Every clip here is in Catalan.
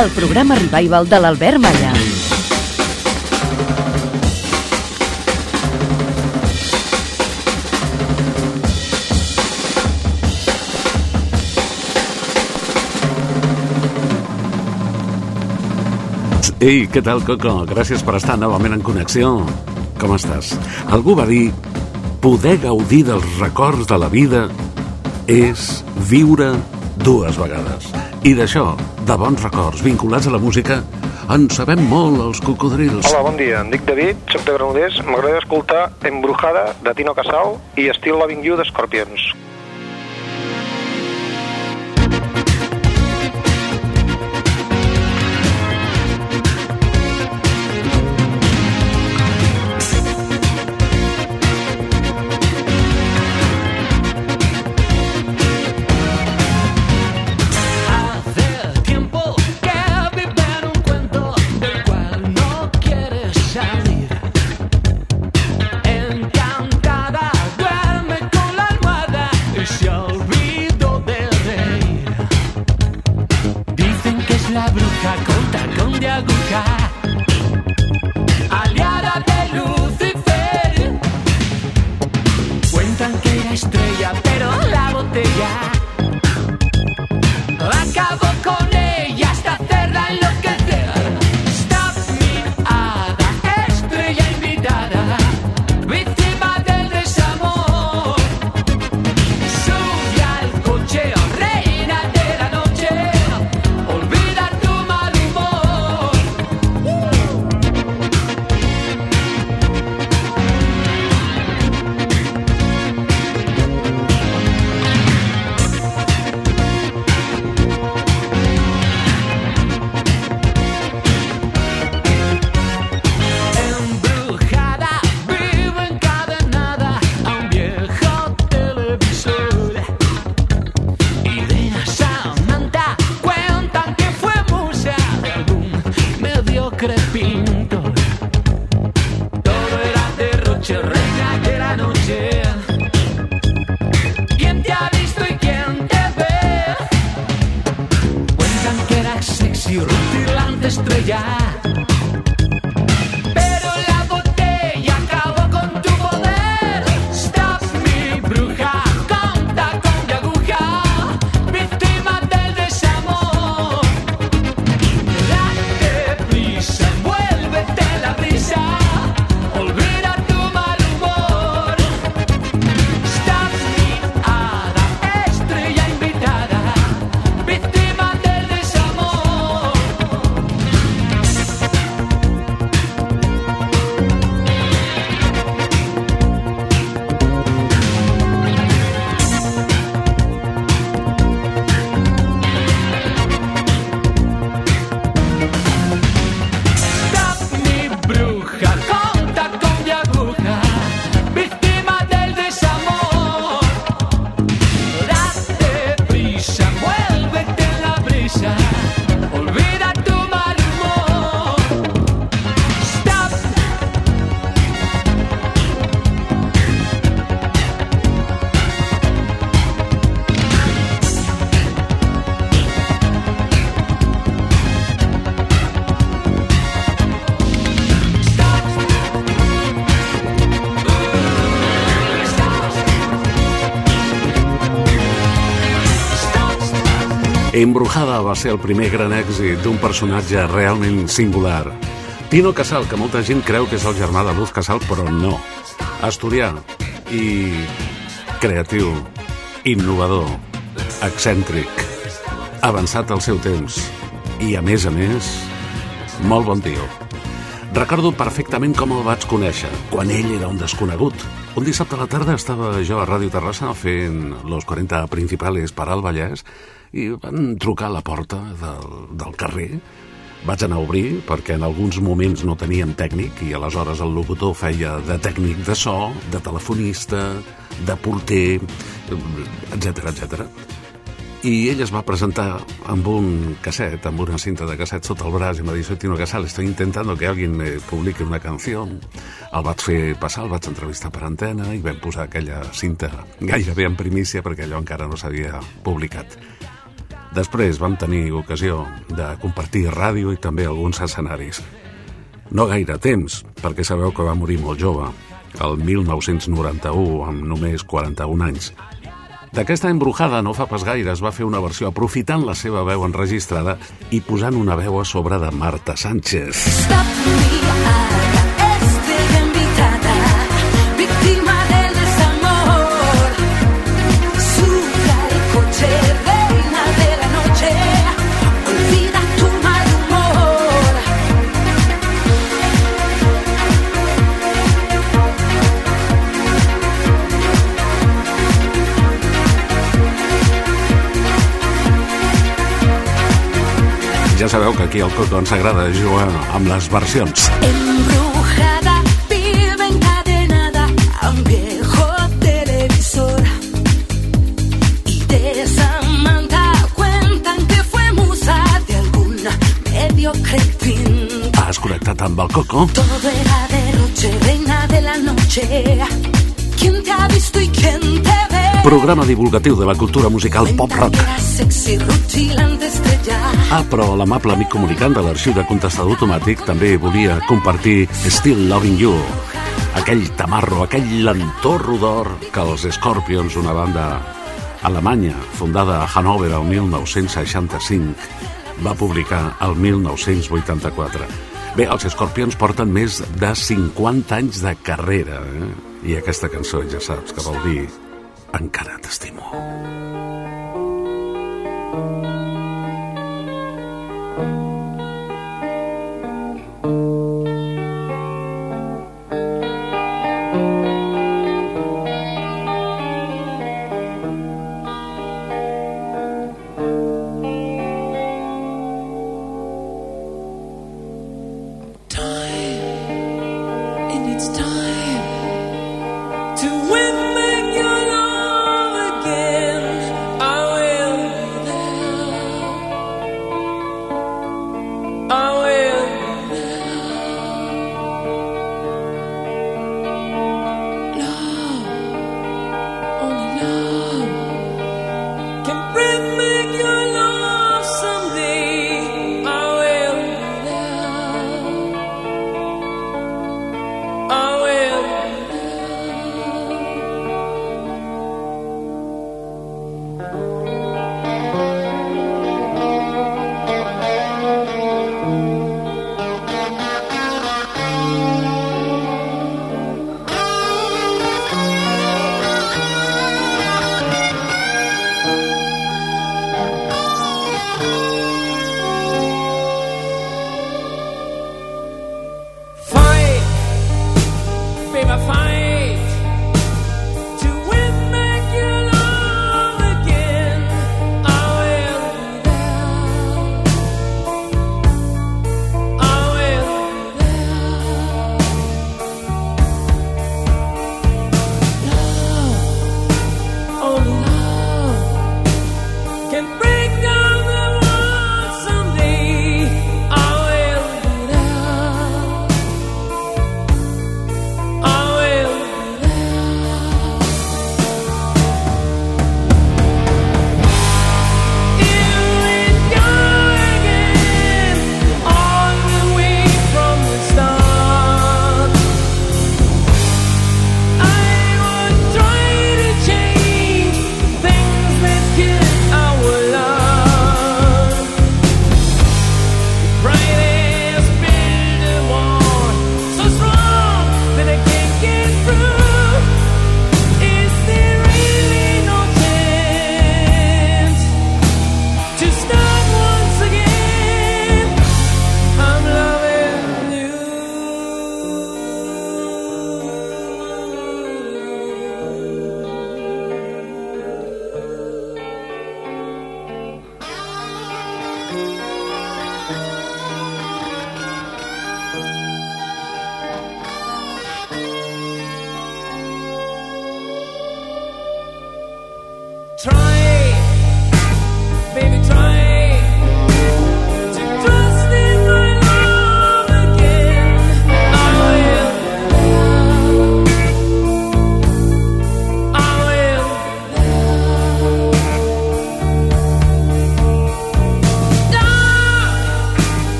El programa revival de l'Albert Malla. Ei, què tal, Coco? Gràcies per estar novament en connexió. Com estàs? Algú va dir poder gaudir dels records de la vida és viure dues vegades. I d'això, de bons records vinculats a la música, en sabem molt els cocodrils. Hola, bon dia. Em dic David, soc de Granollers. M'agradaria escoltar Embrujada, de Tino Casal, i Still Loving You, d'Escorpions. Va ser el primer gran èxit d'un personatge realment singular. Tino Casal, que molta gent creu que és el germà de Luz Casal, però no. Asturià i creatiu, innovador, excèntric, avançat al seu temps i, a més a més, molt bon tio. Recordo perfectament com el vaig conèixer, quan ell era un desconegut. Un dissabte a la tarda estava jo a Ràdio Terrassa fent Los 40 Principales per al Vallès i van trucar a la porta del, del carrer Vaig anar a obrir perquè en alguns moments no teníem tècnic i aleshores el locutor feia de tècnic de so, de telefonista, de porter, etc etc. I ell es va presentar amb un casset, amb una cinta de casset sota el braç i em va dir, soy Tino Casal, estoy intentando que alguien me publique una canció. El vaig fer passar, el vaig entrevistar per antena i vam posar aquella cinta gairebé en primícia perquè allò encara no s'havia publicat. Després vam tenir ocasió de compartir ràdio i també alguns escenaris. No gaire temps, perquè sabeu que va morir molt jove, el 1991, amb només 41 anys. D'aquesta embrujada no fa pas gaire es va fer una versió aprofitant la seva veu enregistrada i posant una veu a sobre de Marta Sánchez. Stop me, ara sabeu que aquí al Coco ens agrada jugar amb les versions. Embrujada, vive encadenada a un viejo televisor. Y de Samantha cuentan que fue musa de algún mediocre pintor. Has connectat amb el Coco? Todo era derroche, reina de la noche. ¿Quién te ha visto y quién te ve? Programa divulgatiu de la cultura musical pop-rock. Ah, però l'amable amic comunicant de l'arxiu de contestador automàtic també volia compartir Still Loving You, aquell tamarro, aquell lentorro d'or que els Scorpions, una banda alemanya fundada a Hannover el 1965, va publicar el 1984. Bé, els Scorpions porten més de 50 anys de carrera, eh? i aquesta cançó ja saps que vol dir Encara t'estimo.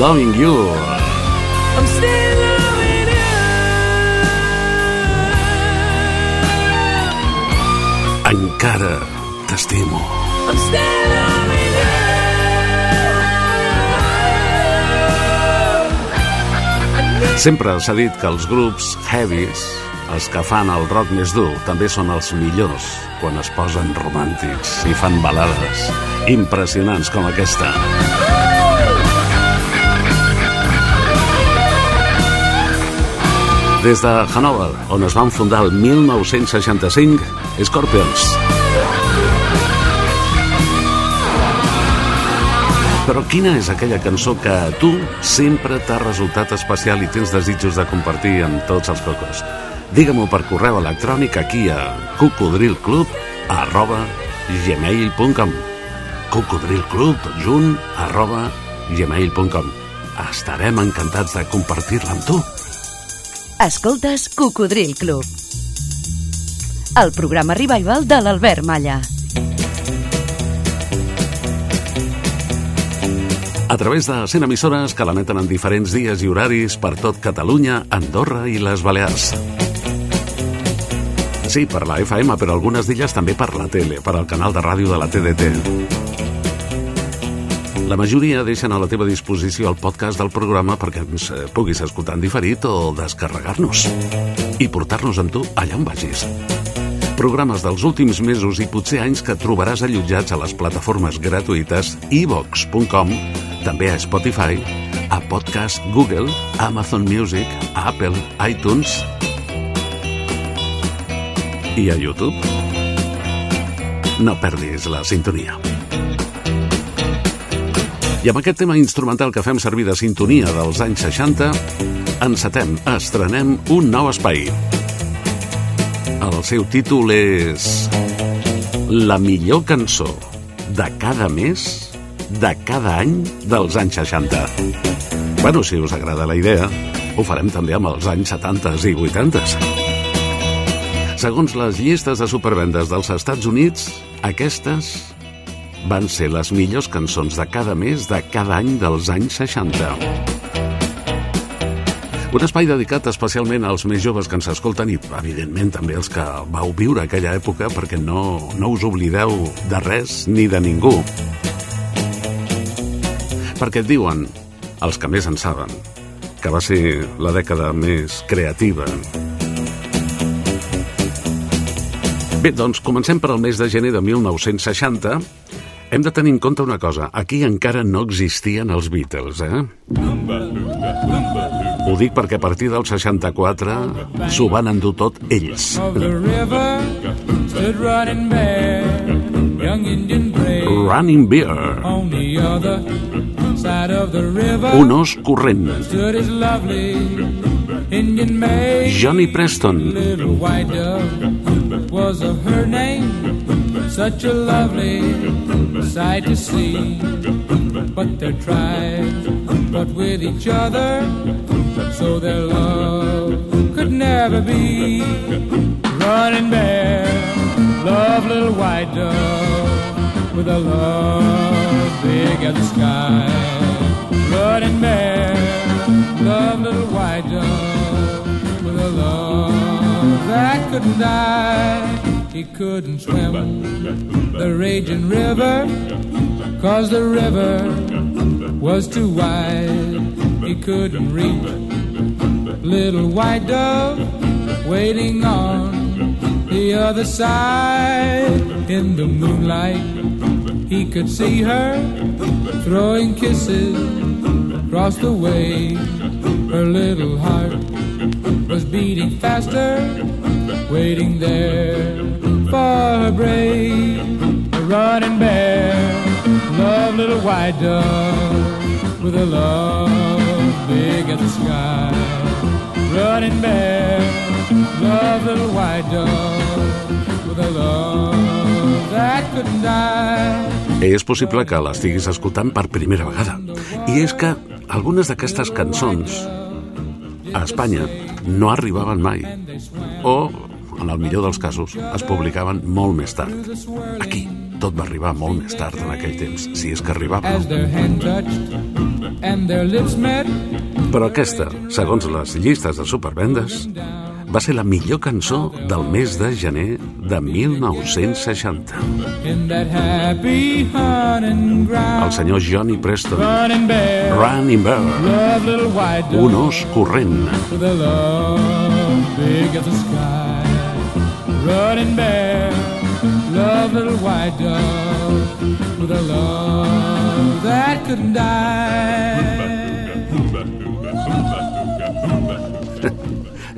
Loving You. I'm still loving you. Encara t'estimo. I'm still loving you. Sempre s'ha dit que els grups heavies, els que fan el rock més dur, també són els millors quan es posen romàntics i fan balades impressionants com aquesta. Des de Hanover, on es van fundar el 1965, Scorpions. Però quina és aquella cançó que a tu sempre t'ha resultat especial i tens desitjos de compartir amb tots els cocos? Digue-m'ho per correu electrònic aquí a cocodrilclub arroba gmail.com cocodrilclub junt arroba gmail.com Estarem encantats de compartir-la amb tu. Escoltes Cocodril Club. El programa revival de l'Albert Malla. A través de 100 emissores que l'emeten en diferents dies i horaris per tot Catalunya, Andorra i les Balears. Sí, per la FM, però algunes d'elles també per la tele, per al canal de ràdio de la TDT. La majoria deixen a la teva disposició el podcast del programa perquè ens eh, puguis escoltar en diferit o descarregar-nos i portar-nos amb tu allà on vagis. Programes dels últims mesos i potser anys que trobaràs allotjats a les plataformes gratuïtes ivox.com, també a Spotify, a Podcast Google, Amazon Music, a Apple, iTunes i a YouTube. No perdis la sintonia. I amb aquest tema instrumental que fem servir de sintonia dels anys 60, encetem, estrenem un nou espai. El seu títol és La millor cançó de cada mes, de cada any dels anys 60. Bueno, si us agrada la idea, ho farem també amb els anys 70 i 80. Segons les llistes de supervendes dels Estats Units, aquestes van ser les millors cançons de cada mes de cada any dels anys 60. Un espai dedicat especialment als més joves que ens escolten i, evidentment, també els que vau viure aquella època perquè no, no us oblideu de res ni de ningú. Perquè et diuen, els que més en saben, que va ser la dècada més creativa. Bé, doncs comencem per al mes de gener de 1960. Hem de tenir en compte una cosa. Aquí encara no existien els Beatles, eh? Ho dic perquè a partir del 64 s'ho van endur tot ells. running river un os corrent. Johnny Preston, such a lovely sight to see. But they're tried, but with each other, so their love could never be. Running bear, love little white dove with a love big as the sky. Running bear, love little white dove with a love that couldn't die. He couldn't swim the raging river, cause the river was too wide. He couldn't reach little white dove waiting on the other side. In the moonlight, he could see her throwing kisses across the way. Her little heart was beating faster, waiting there for her brave. Running bear, love little white dove with a love big as the sky. Running bear, love little white dove with a love that couldn't die. és possible que l'estiguis escoltant per primera vegada. I és que algunes d'aquestes cançons a Espanya no arribaven mai. O, en el millor dels casos, es publicaven molt més tard. Aquí tot va arribar molt més tard en aquell temps, si és que arribava. Però aquesta, segons les llistes de supervendes, va ser la millor cançó del mes de gener de 1960. In that happy hunting El senyor Johnny Preston, running bear, un os corrent. Running bear, love little white dove, with a love that couldn't die.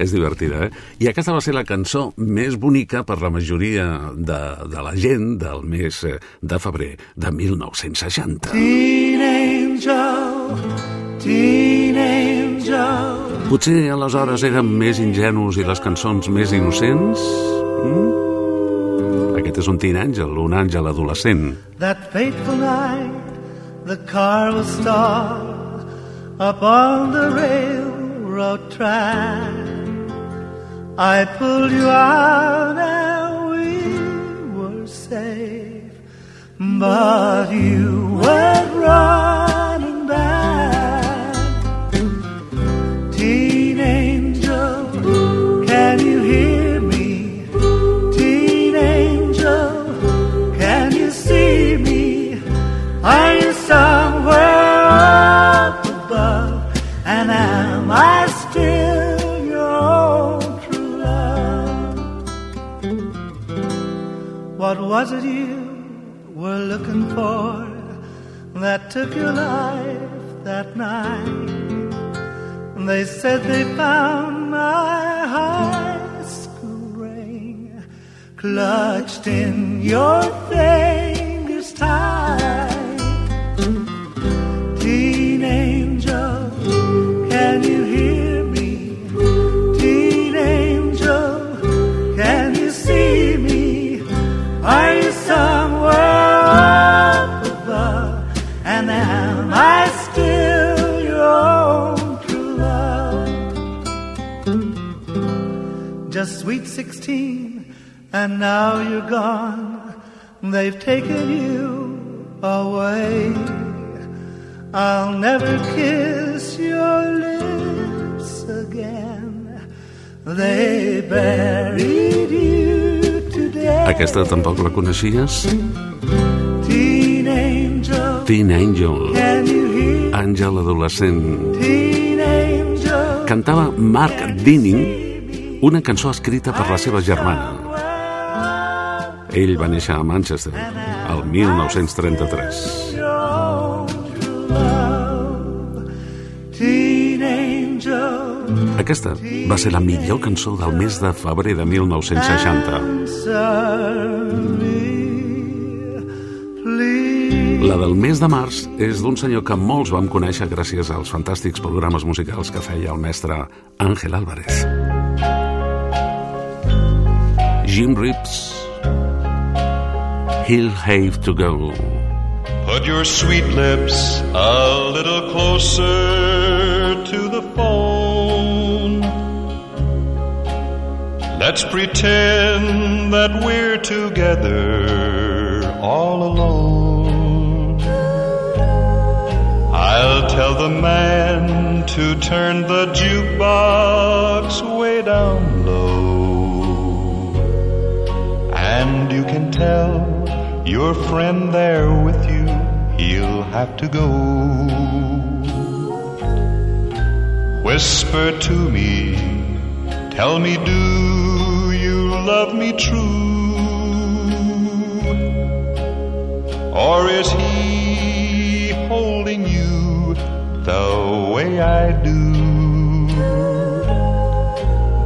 És divertida, eh? I aquesta va ser la cançó més bonica per la majoria de, de la gent del mes eh, de febrer de 1960. Teen angel, teen angel. Potser aleshores érem més ingenus i les cançons més innocents? Mm? Aquest és un teen àngel, un àngel adolescent. That fateful night, the car was stalled up on the railroad track. I pulled you out and we were safe, but you went running What was it you were looking for that took your life that night? They said they found my high school ring clutched in your fingers 16 and now you're gone. They've taken you away. I'll never kiss your lips again. They buried you today. Aquesta tampoc la coneixies? Teen Angel. Teen Angel. Àngel adolescent. Teen Angel. Cantava Mark Dinning una cançó escrita per la seva germana. Ell va néixer a Manchester el 1933. teen angel, Aquesta va ser la millor cançó del mes de febrer de 1960. answer me, please. La del mes de març és d'un senyor que molts vam conèixer gràcies als fantàstics programes musicals que feia el mestre Ángel Álvarez. Jim Reeves, He'll Have to Go. Put your sweet lips a little closer to the phone. Let's pretend that we're together all alone. I'll tell the man to turn the jukebox way down And you can tell your friend there with you, he'll have to go. Whisper to me, tell me, do you love me true? Or is he holding you the way I do?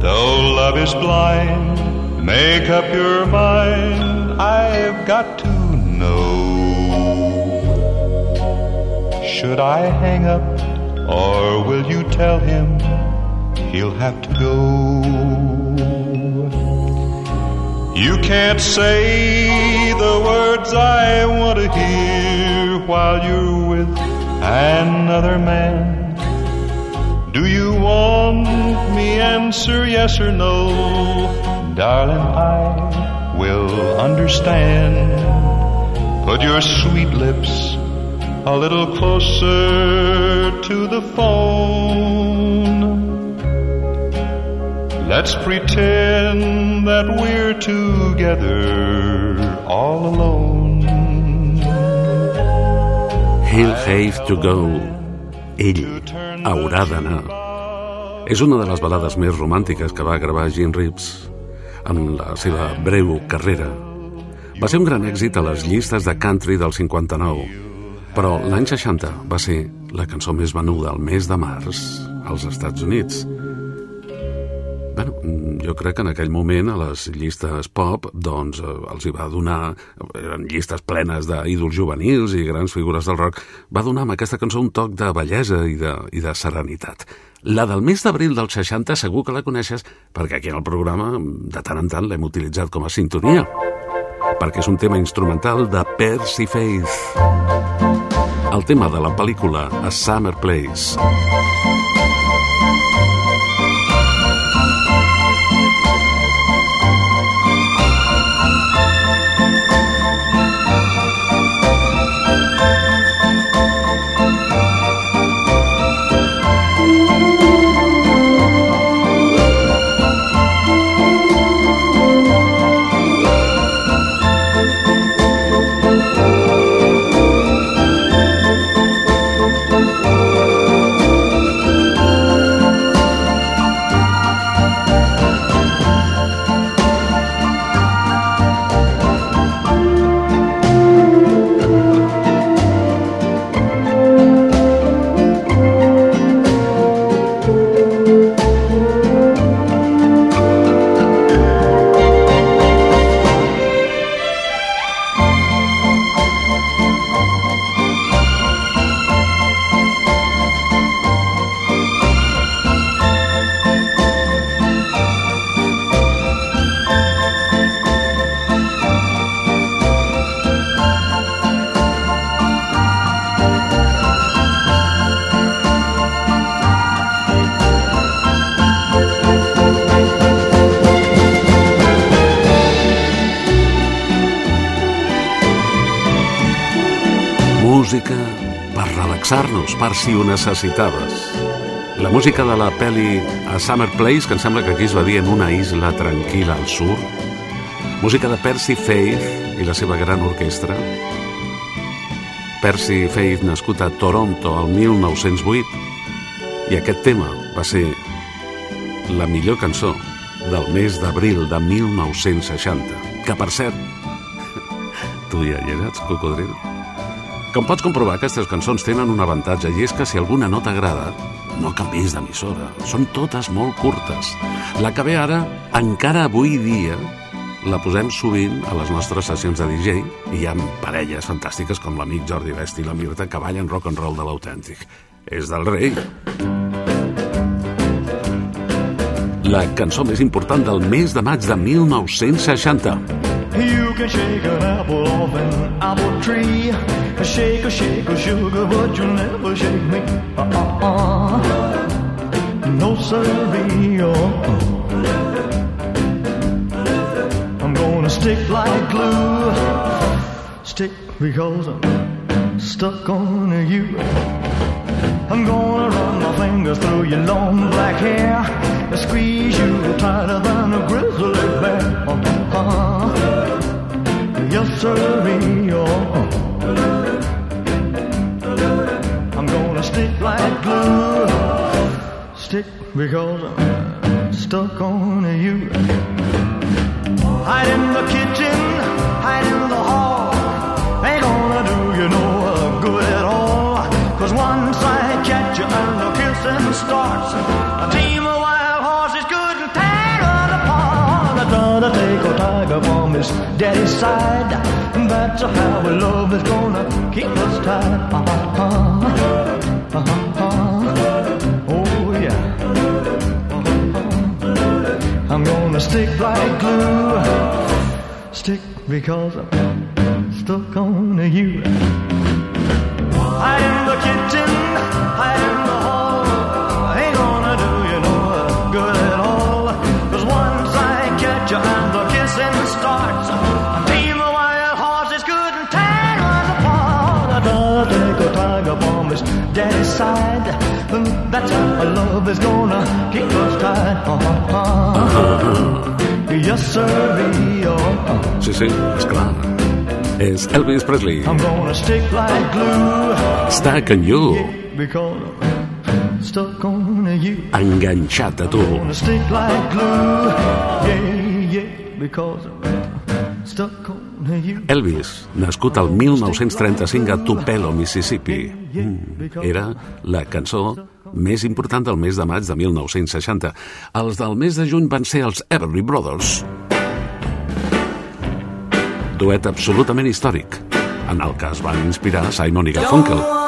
Though love is blind, make up your mind. I've got to know. Should I hang up, or will you tell him he'll have to go? You can't say the words I want to hear while you're with another man. Do you want me answer yes or no? Darling, I will understand. Put your sweet lips a little closer to the phone. Let's pretend that we're together all alone. He'll have to go. Ell haurà d'anar. És una de les balades més romàntiques que va gravar Gene Reeves en la seva breu carrera. Va ser un gran èxit a les llistes de country del 59, però l'any 60 va ser la cançó més venuda al mes de març als Estats Units. Bueno, jo crec que en aquell moment a les llistes pop doncs eh, els hi va donar, eren llistes plenes d'ídols juvenils i grans figures del rock, va donar amb aquesta cançó un toc de bellesa i de, i de serenitat. La del mes d'abril del 60 segur que la coneixes perquè aquí en el programa de tant en tant l'hem utilitzat com a sintonia perquè és un tema instrumental de Percy Faith. El tema de la pel·lícula A Summer Place. Música per relaxar-nos, per si ho necessitaves. La música de la pel·li A Summer Place, que em sembla que aquí es va dir en una isla tranquil·la al sud. Música de Percy Faith i la seva gran orquestra. Percy Faith, nascut a Toronto el 1908, i aquest tema va ser la millor cançó del mes d'abril de 1960, que per cert, tu ja hi eres, cocodril? Com pots comprovar, aquestes cançons tenen un avantatge i és que si alguna no t'agrada, no canvis d'emissora. Són totes molt curtes. La que ve ara, encara avui dia, la posem sovint a les nostres sessions de DJ i hi ha parelles fantàstiques com l'amic Jordi Besti i la Mirta que ballen rock and roll de l'autèntic. És del rei. La cançó més important del mes de maig de 1960. You can shake an apple off an apple tree. Shake a shake a sugar, but you'll never shake me. Uh-uh. No siree. Uh-uh. I'm gonna stick like glue. Stick because I'm stuck on you. I'm gonna run my fingers through your long black hair. Squeeze you tighter than a grizzly bear. Uh-uh. Yes, sirree. Uh-uh. I'm stick like glue. Stick because I'm stuck on you. Hide in the kitchen, hide in the hall. Ain't gonna do you no good at all. Cause once I catch you and the kissing starts, a team of wild horses couldn't tear us apart. I gotta take a tiger from his daddy's side. That's how our love is gonna keep us tied. Uh-huh. Uh-huh. Oh yeah. Uh-huh. I'm gonna stick like glue. Stick because I'm stuck on you. Hide in the kitchen, hide in the hall. Ain't gonna do you no good at all. Cause once I catch you and the kissing starts, daddy's side. That's how our love is gonna keep us tied. Uh-huh. Yes, sir. Uh-huh. Sí, sí, és clar. És Elvis Presley. I'm gonna stick like glue Stuck on you. I'm stuck on you. Enganxat a tu. Gonna stick like glue. Yeah, yeah, because I'm stuck on you. Elvis, nascut al 1935 a Tupelo, Mississippi. Mm, era la cançó més important del mes de maig de 1960. Els del mes de juny van ser els Everly Brothers. Duet absolutament històric, en el que es van inspirar Simon i Garfunkel.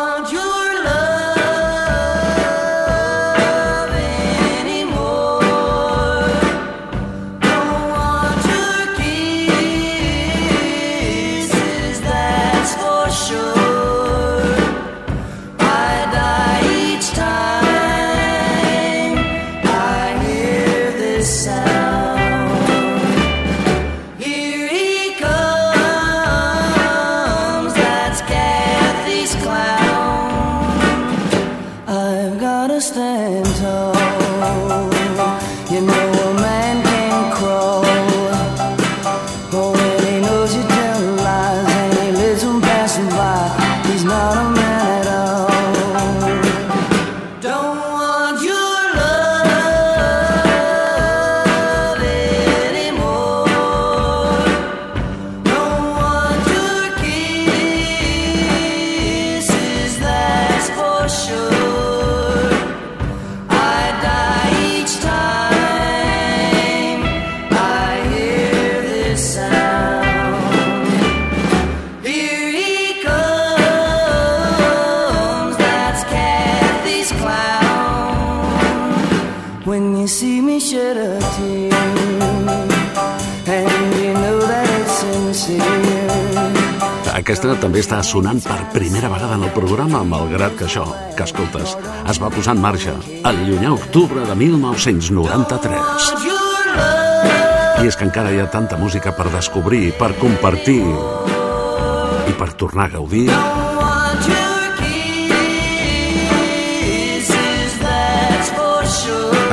També està sonant per primera vegada en el programa, malgrat que això, que escoltes, es va posar en marxa el llunyà octubre de 1993. Your love. I és que encara hi ha tanta música per descobrir, per compartir i per tornar a gaudir.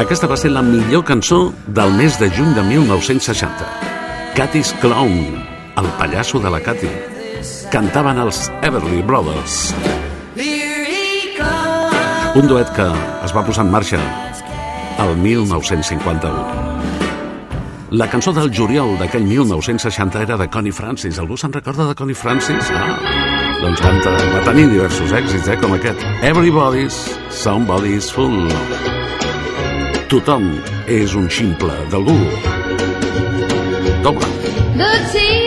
Aquesta va ser la millor cançó del mes de juny de 1960. Cathy's Clown, el pallasso de la Cathy. Cantaven els Everly Brothers, un duet que es va posar en marxa el 1951. La cançó del juliol d'aquell 1960 era de Connie Francis. Algú se'n recorda de Connie Francis? Ah, doncs van, va tenir diversos èxits, eh, com aquest. Everybody's Somebody's Fool. Tothom és un ximple d'algú. Toma. The tears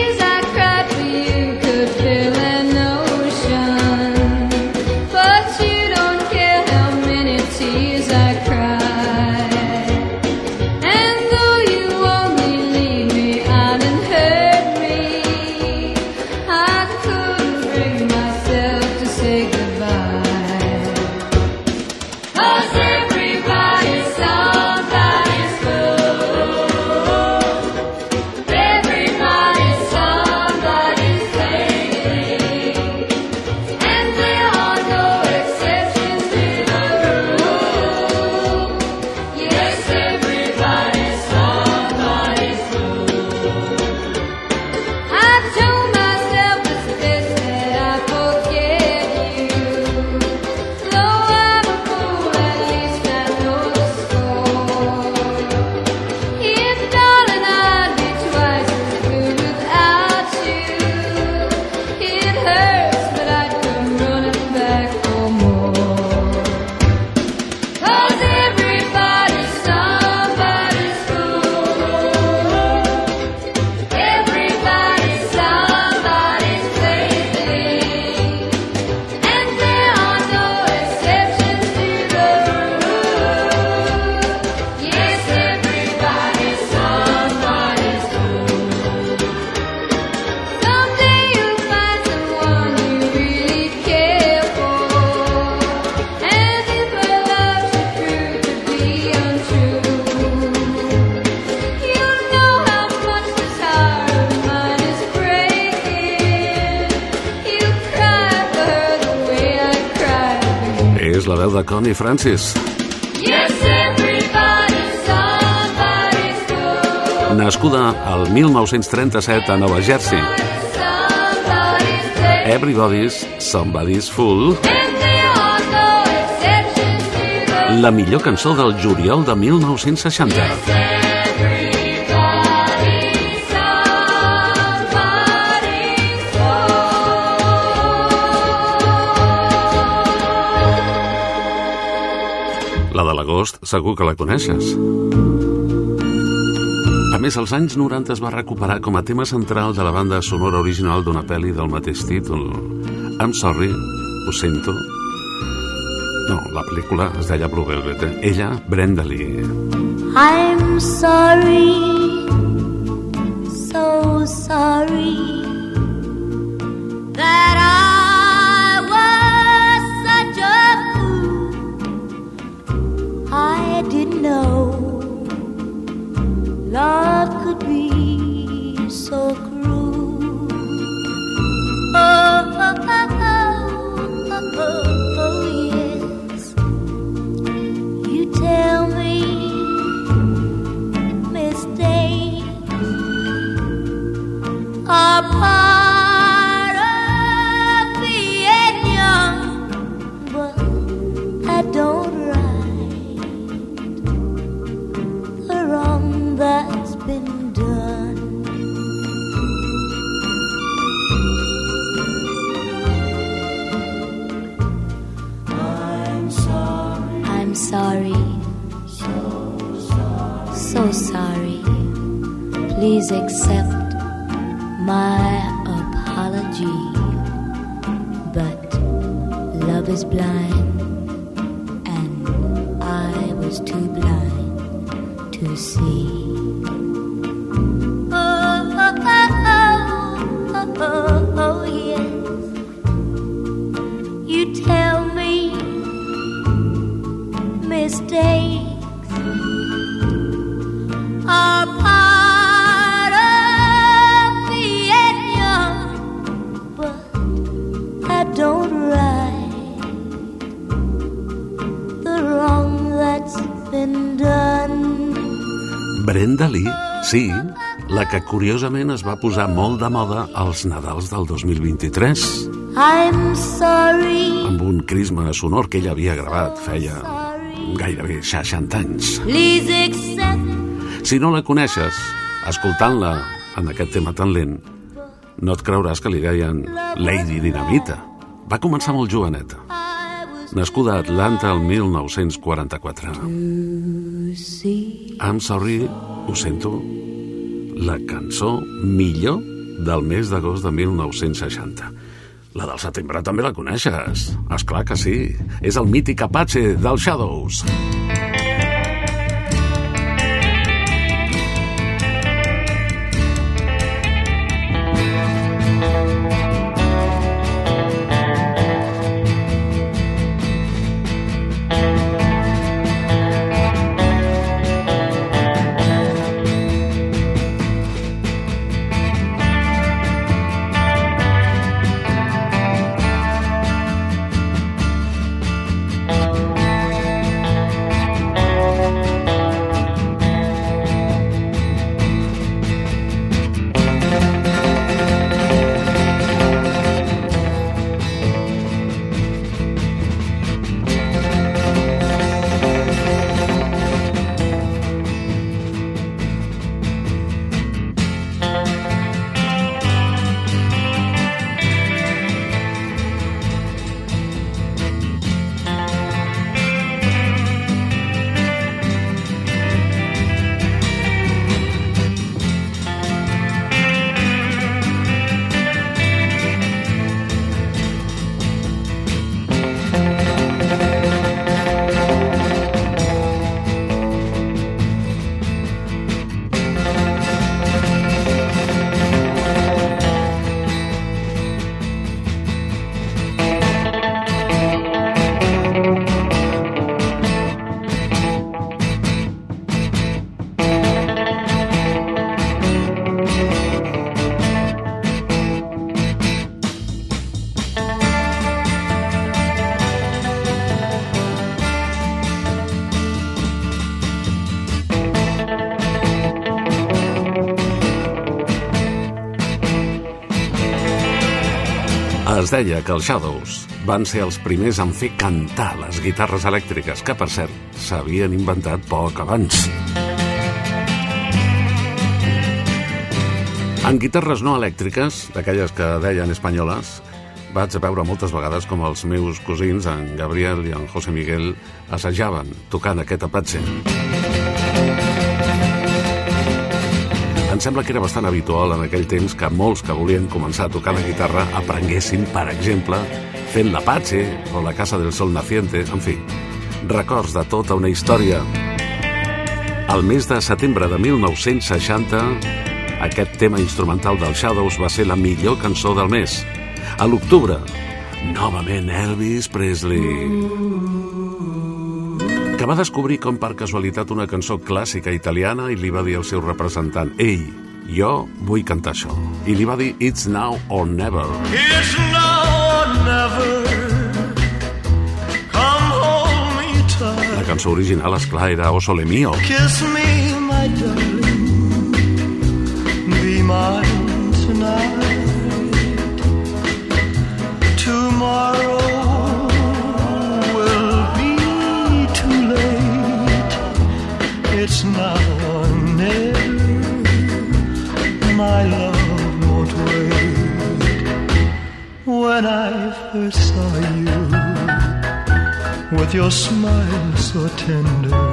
veu de Connie Francis. Yes. Nascuda al 1937 a Nova Jersey. Everybody's Somebody's Fool, la millor cançó del juliol de 1960. L'agost segur que la coneixes. A més, als anys 90 es va recuperar com a tema central de la banda sonora original d'una pel·li del mateix títol. I'm sorry, ho sento. No, la pel·lícula es deia Blue Velvet. eh? Ella, Brenda Lee. I'm sorry, so sorry know. Love sorry. I'm sorry. So sorry. Please accept my apology. But love is blind, and I was too blind to see. Curiosament es va posar molt de moda als Nadals del 2023, I'm sorry, amb un crisma sonor que ella havia gravat feia gairebé 60 anys. Si no la coneixes, escoltant-la en aquest tema tan lent, no et creuràs que li deien Lady Dinamita. Va començar molt joveneta. Nascuda a Atlanta el 1944. to see. I'm sorry, ho sento, la cançó millor del mes d'agost de 1960. La del setembre també la coneixes. És clar que sí. És el mític Apache dels Shadows. Deia que els Shadows van ser els primers en fer cantar les guitarres elèctriques, que, per cert, s'havien inventat poc abans. En guitarres no elèctriques, d'aquelles que deien espanyoles, vaig veure moltes vegades com els meus cosins, en Gabriel i en José Miguel, assajaven tocant aquest apatxe. Em sembla que era bastant habitual en aquell temps que molts que volien començar a tocar la guitarra aprenguessin, per exemple, fent l'Apache o la Casa del Sol Naciente, en fi, records de tota una història. El mes de setembre de 1960, aquest tema instrumental dels Shadows va ser la millor cançó del mes. A l'octubre, novament Elvis Presley que va descobrir com per casualitat una cançó clàssica italiana i li va dir al seu representant «Ei, jo vull cantar això». I li va dir «It's now or never». It's now or never. Come hold me tight. La cançó original, esclar, era «O Sole Mio». Kiss me, my darling. Be mine It's now or never. My love won't wait. When I first saw you, with your smile so tender,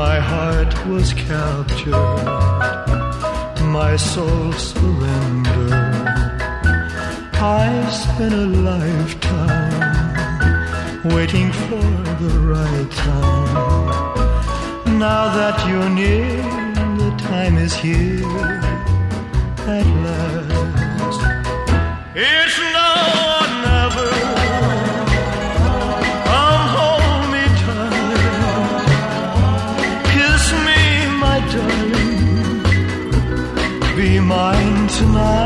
my heart was captured, my soul surrendered. I've spent a lifetime waiting for the right time. Now that you're near, the time is here at last. It's now or never. Come hold me tight. Kiss me, my darling. Be mine tonight.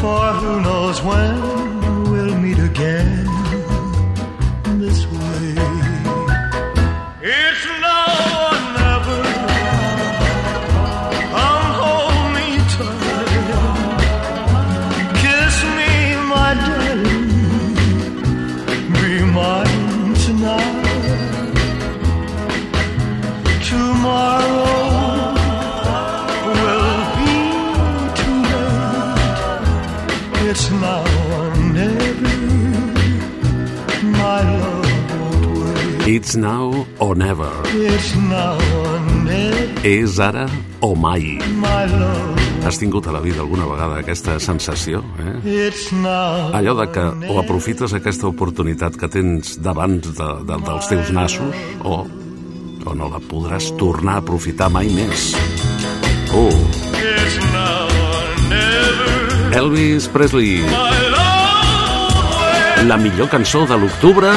For who knows when we'll meet again It's now or never. It's now or never. És ara o mai. My love. Has tingut a la vida alguna vegada aquesta sensació, eh? It's now. Allò de que o aprofites aquesta oportunitat que tens davant de, de, dels teus nassos o, o no la podràs tornar a aprofitar mai més. Oh, It's now or never. Elvis Presley, la millor cançó de l'octubre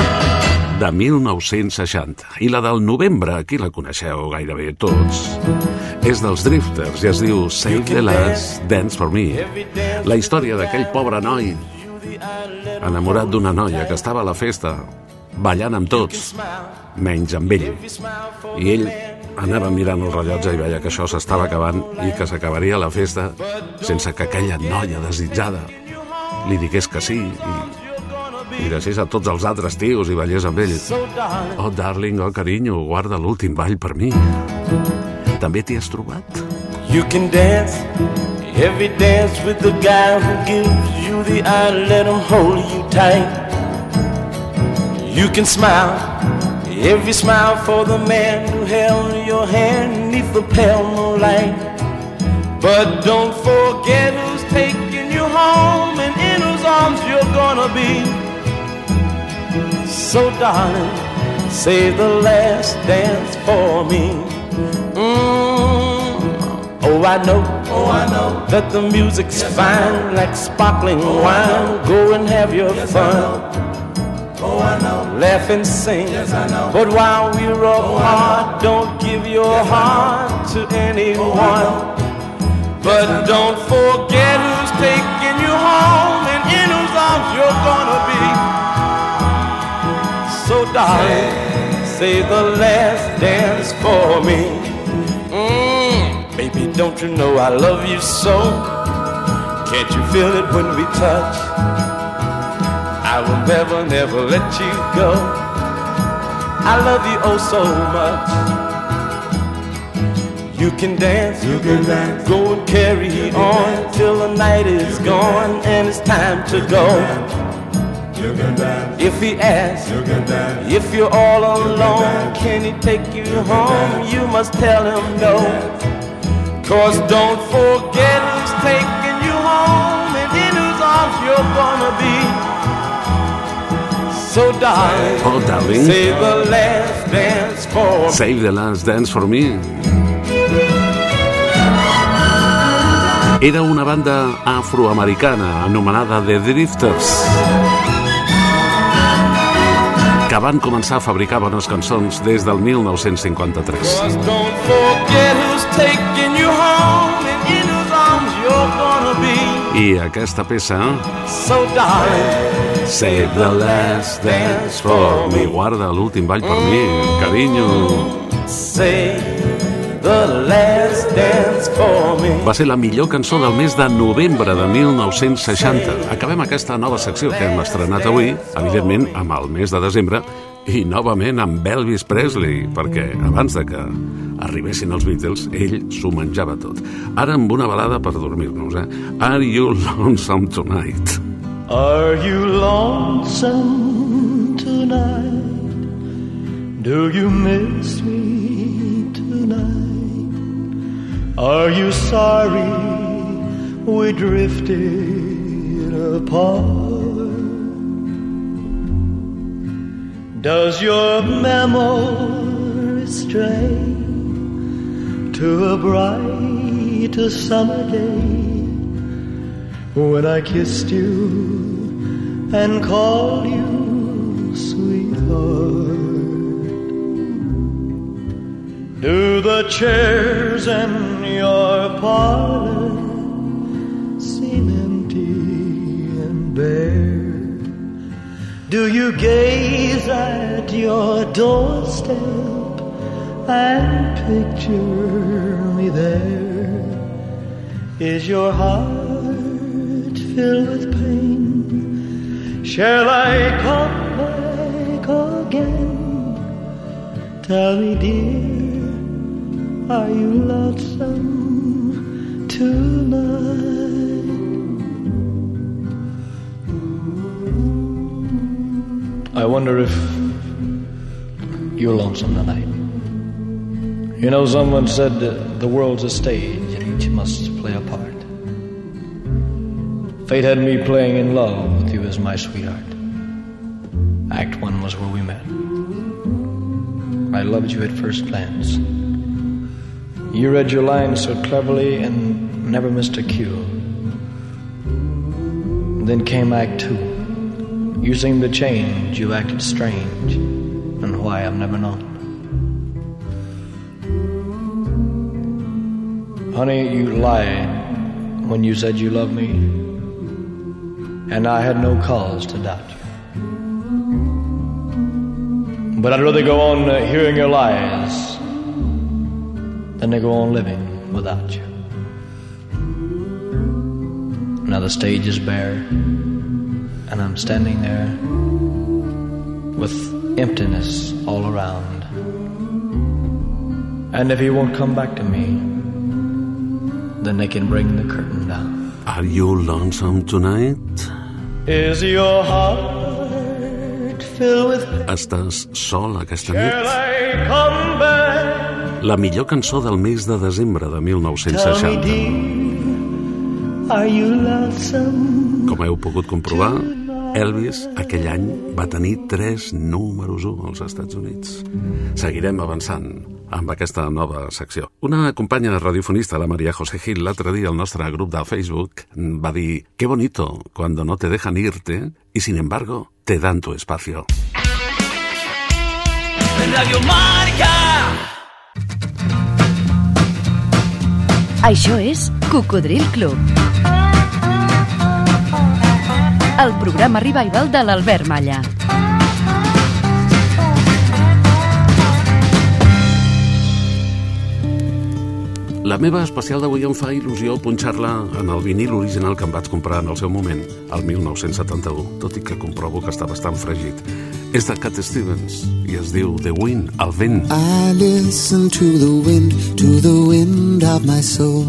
de 1960 i la del novembre, aquí la coneixeu gairebé tots. És dels Drifters i es diu Save the Last Dance for Me. La història d'aquell pobre noi enamorat d'una noia que estava a la festa ballant amb tots, menys amb ell. I ell anava mirant el rellotge i veia que això s'estava acabant i que s'acabaria la festa sense que aquella noia desitjada li digués que sí i, i deixés a tots els altres tios i ballés amb ell. Oh, darling, oh, carinyo, guarda l'últim ball per mi. També t'hi has trobat? You can dance every dance with the guy who gives you the eye, let him hold you tight. You can smile every smile for the man who held your hand neath the pale moonlight. But don't forget who's taking you home and in whose arms you're gonna be. So, darling, Save the last dance for me. Mm. Oh, I know. Oh, I know that the music's fine, like sparkling wine. Go and have your fun. Oh, I know. Laugh and sing. Yes, I know. But while we're apart, don't give your heart to anyone. But don't forget who's taking you home and in whose arms you're gonna be. So, darling, say the last dance for me. Mm, baby, don't you know I love you so? Can't you feel it when we touch? I will never, never let you go. I love you oh so much. You can dance, you can dance, go and carry on till the night is gone and it's time to go. You can dance. If he asks, you can dance. if you're all alone, can he take you home? You must tell him no. Cause don't forget who's taking you home and in whose arms you're gonna be. So darling, Oh, darling. say the last dance for me. Save the Last Dance for Me. Era una banda afroamericana anomenada The Drifters que van començar a fabricar bones cançons des del 1953. Cause don't forget who's taking you home and in whose arms you're gonna be. I aquesta peça, So darling, Save the Last Dance for Me, guarda l'últim ball per mi, carinyo. say Va ser la millor cançó del mes de novembre de 1960. Acabem aquesta nova secció que hem estrenat avui, evidentment amb el mes de desembre, i novament amb Elvis Presley, perquè abans de que arribessin els Beatles, ell s'ho menjava tot. Ara amb una balada per dormir-nos, eh? Are You Lonesome Tonight? Are you lonesome tonight? Do you miss me tonight? Are you sorry we drifted apart? Does your memory stray to a bright summer day? when I kissed you and called you sweetheart. Do the chairs in your parlor seem empty and bare? Do you gaze at your doorstep and picture me there? Is your heart filled with pain? Shall I come back again? Tell me, dear, are you lonesome tonight? I wonder if you're lonesome tonight. You know, someone said the world's a stage and each must play a part. Fate had me playing in love with you as my sweetheart. Act one was where we met. I loved you at first glance. You read your lines so cleverly and never missed a cue. Then came Act two. You seemed to change, you acted strange, and why I've never known. Honey, you lied when you said you loved me, and I had no cause to doubt you. But I'd rather go on uh, hearing your lies than to go on living without you. Now the stage is bare, and I'm standing there with emptiness all around. And if he won't come back to me, then they can bring the curtain down. Are you lonesome tonight? Is your heart filled with Estàs sol aquesta Shall nit? I come back? La millor cançó del mes de desembre de Tell me, 1960. dear, are you lonesome? Com heu pogut comprovar, Elvis aquell any va tenir tres números 1 als Estats Units. Seguirem avançant amb aquesta nova secció. Una companya radiofonista, la Maria José Gil, l'altre dia al nostre grup de Facebook va dir «Qué bonito cuando no te dejan irte y sin embargo te dan tu espacio». Radio Marca. Això és Cocodril Club. El programa revival de l'Albert Malla. La meva especial d'avui em fa il·lusió punxar-la en el vinil original que em vaig comprar en el seu moment, el 1971, tot i que comprovo que està bastant fregit. És de Cat Stevens i es diu The Wind, el vent. I listen to the wind, to the wind of my soul.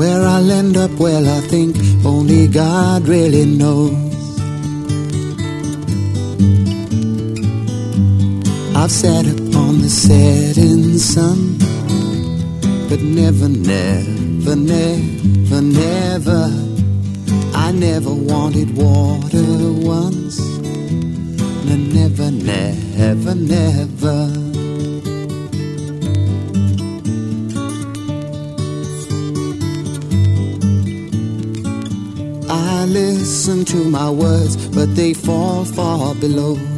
Where I'll end up, well, I think only God really knows. I've sat upon the setting sun, but never, never, never, never. I never wanted water once. No, never, never, never. I listen to my words, but they fall far below.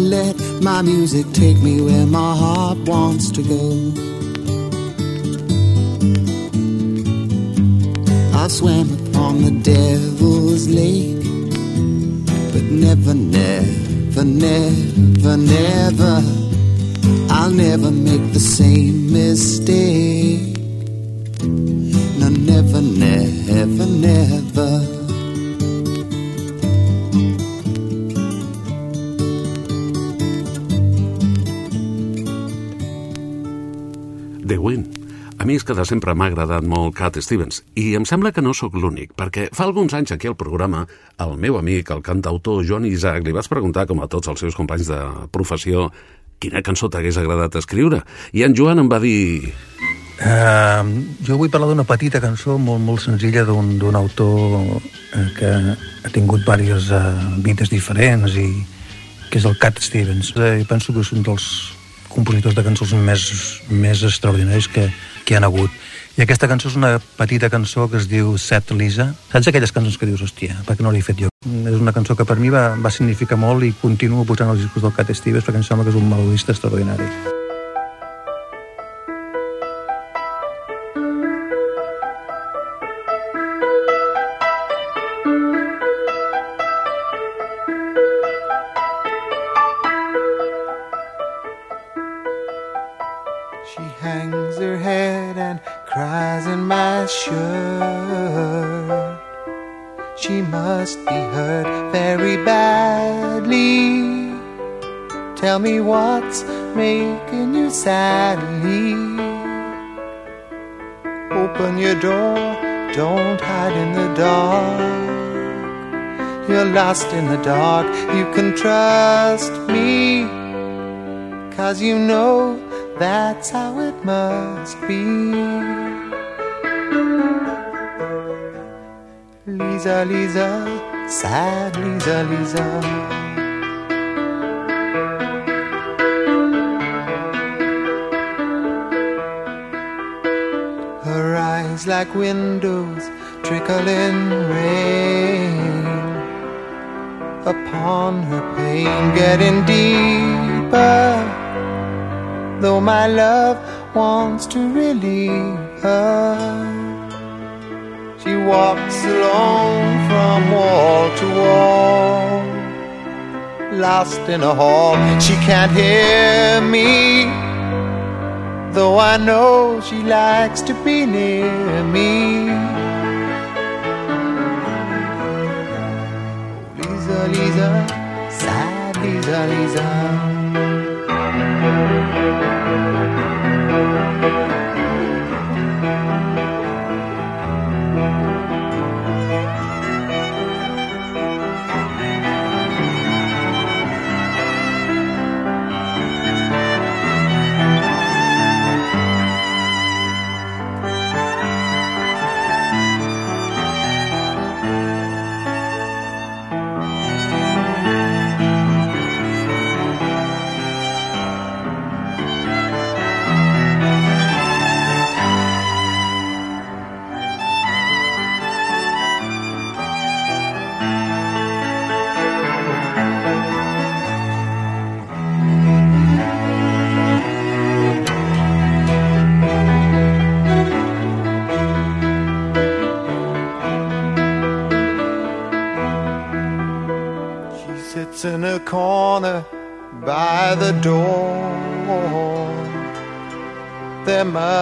Let my music take me where my heart wants to go. I've swam upon the devil's lake, but never, never, never, never, I'll never make the same mistake. No, never, never, never. A mi és que de sempre m'ha agradat molt Cat Stevens i em sembla que no sóc l'únic, perquè fa alguns anys aquí al programa el meu amic, el cantautor Joan Isaac, li vas preguntar, com a tots els seus companys de professió, quina cançó t'hagués agradat escriure. I en Joan em va dir... Uh, jo vull parlar d'una petita cançó molt, molt senzilla d'un autor uh, que ha tingut diverses uh, vides diferents i que és el Cat Stevens. Uh, penso que és un dels compositors de cançons més, més extraordinaris que, que han hagut. I aquesta cançó és una petita cançó que es diu Set Lisa. Saps aquelles cançons que dius, hòstia, per què no l'he fet jo? És una cançó que per mi va, va significar molt i continuo posant els discos del Cat Stevens perquè em sembla que és un melodista extraordinari. She must be hurt very badly. Tell me what's making you sadly. Open your door, don't hide in the dark. You're lost in the dark, you can trust me. Cause you know that's how it must be. Lisa, Lisa, sad Lisa, Lisa. Her eyes like windows trickling rain upon her pain, getting deeper though my love wants to relieve her. Walks alone from wall to wall, lost in a hall. She can't hear me, though I know she likes to be near me. Oh, Lisa, Lisa, sad Lisa, Lisa.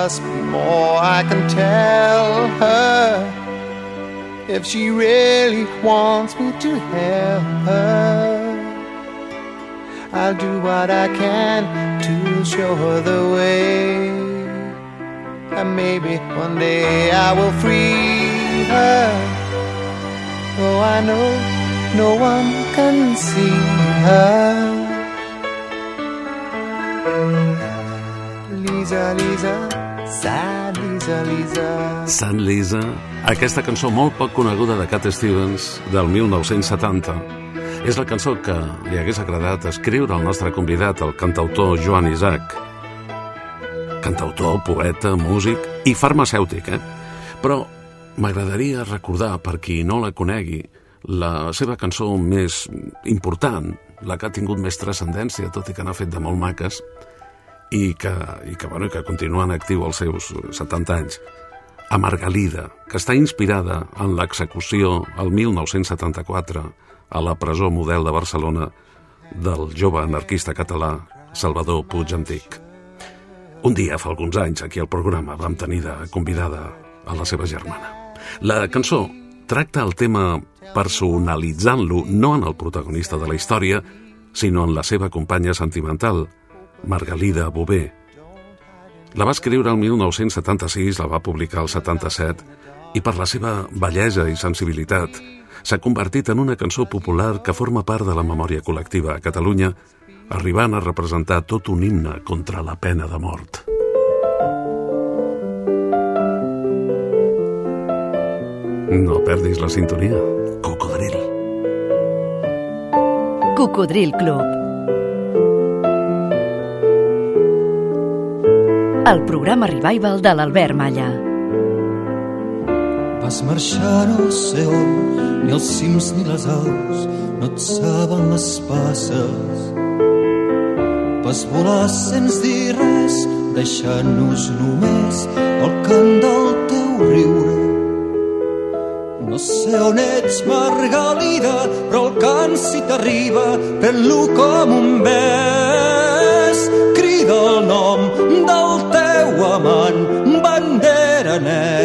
Must be more I can tell her if she really wants me to help her. I'll do what I can to show her the way. And maybe one day I will free her. Though I know no one can see her. Sant Lisa, aquesta cançó molt poc coneguda de Cat Stevens del 1970. És la cançó que li hagués agradat escriure al nostre convidat, el cantautor Joan Isaac. Cantautor, poeta, músic i farmacèutic, eh? Però m'agradaria recordar, per qui no la conegui, la seva cançó més important, la que ha tingut més transcendència, tot i que n'ha fet de molt maques, i que, i que, bueno, que continua en actiu als seus 70 anys, a Margalida, que està inspirada en l'execució el 1974 a la presó model de Barcelona del jove anarquista català Salvador Puig Antic. Un dia, fa alguns anys, aquí al programa vam tenir de convidada a la seva germana. La cançó tracta el tema personalitzant-lo no en el protagonista de la història, sinó en la seva companya sentimental, Margalida Bové. La va escriure el 1976, la va publicar el 77, i per la seva bellesa i sensibilitat s'ha convertit en una cançó popular que forma part de la memòria col·lectiva a Catalunya, arribant a representar tot un himne contra la pena de mort. No perdis la sintonia. Cocodril. Cocodril Club. El programa Revival de l'Albert Malla. Vas marxar no sé on, ni els cims ni les aus, no et saben les passes. Vas volar sense dir res, deixant-nos només el cant del teu riure. No sé on ets, Margalida, però el cant si t'arriba, pren-lo com un bes. Crida el nom del teu amant, bandera negra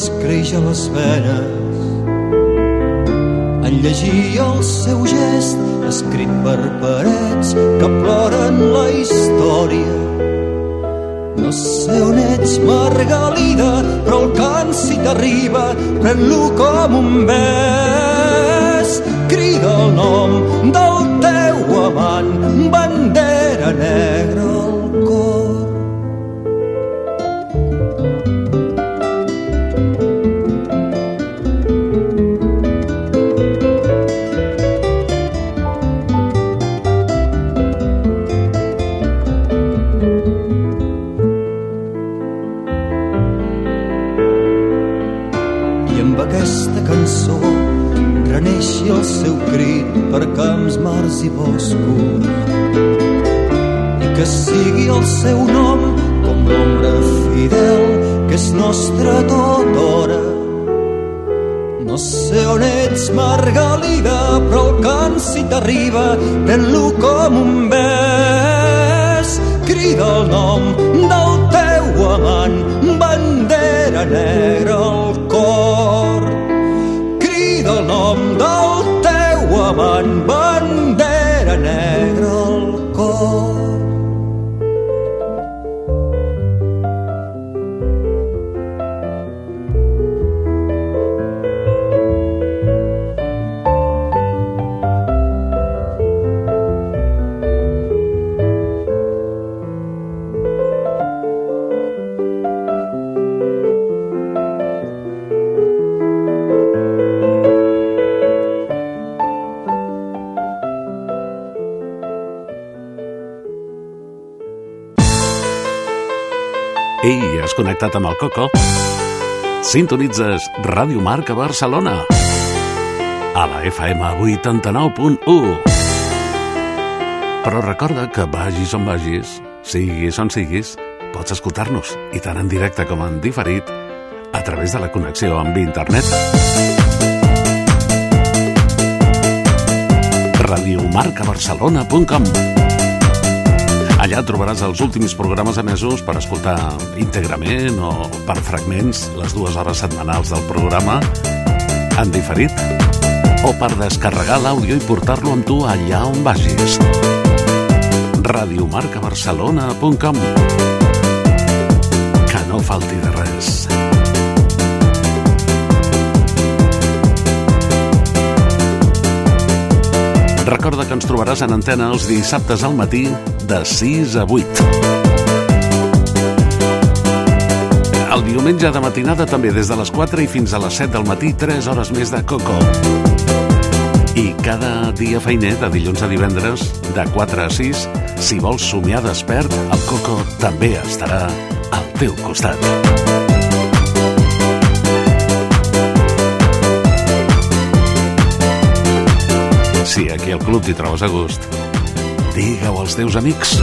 ens creix a les venes. En llegir el seu gest escrit per parets que ploren la història. No sé on ets, Margalida, però el cant si t'arriba, pren-lo com un bes. Crida el nom del teu amant, bandera negra Sintonitzes Ràdio Marca Barcelona. A la FM 89.1 Però recorda que vagis on vagis, siguis on siguis, pots escoltar-nos, i tant en directe com en diferit, a través de la connexió amb internet. radiomarcabarcelona.com Allà trobaràs els últims programes emesos per escoltar íntegrament o per fragments les dues hores setmanals del programa en diferit o per descarregar l'àudio i portar-lo amb tu allà on vagis. radiomarcabarcelona.com Que no falti de res. Recorda que ens trobaràs en antena els dissabtes al matí de 6 a 8. El diumenge de matinada també des de les 4 i fins a les 7 del matí 3 hores més de Coco. I cada dia feiner, de dilluns a divendres, de 4 a 6, si vols somiar despert, el Coco també estarà al teu costat. Si aquí al club t'hi trobes a gust, digue-ho als teus amics.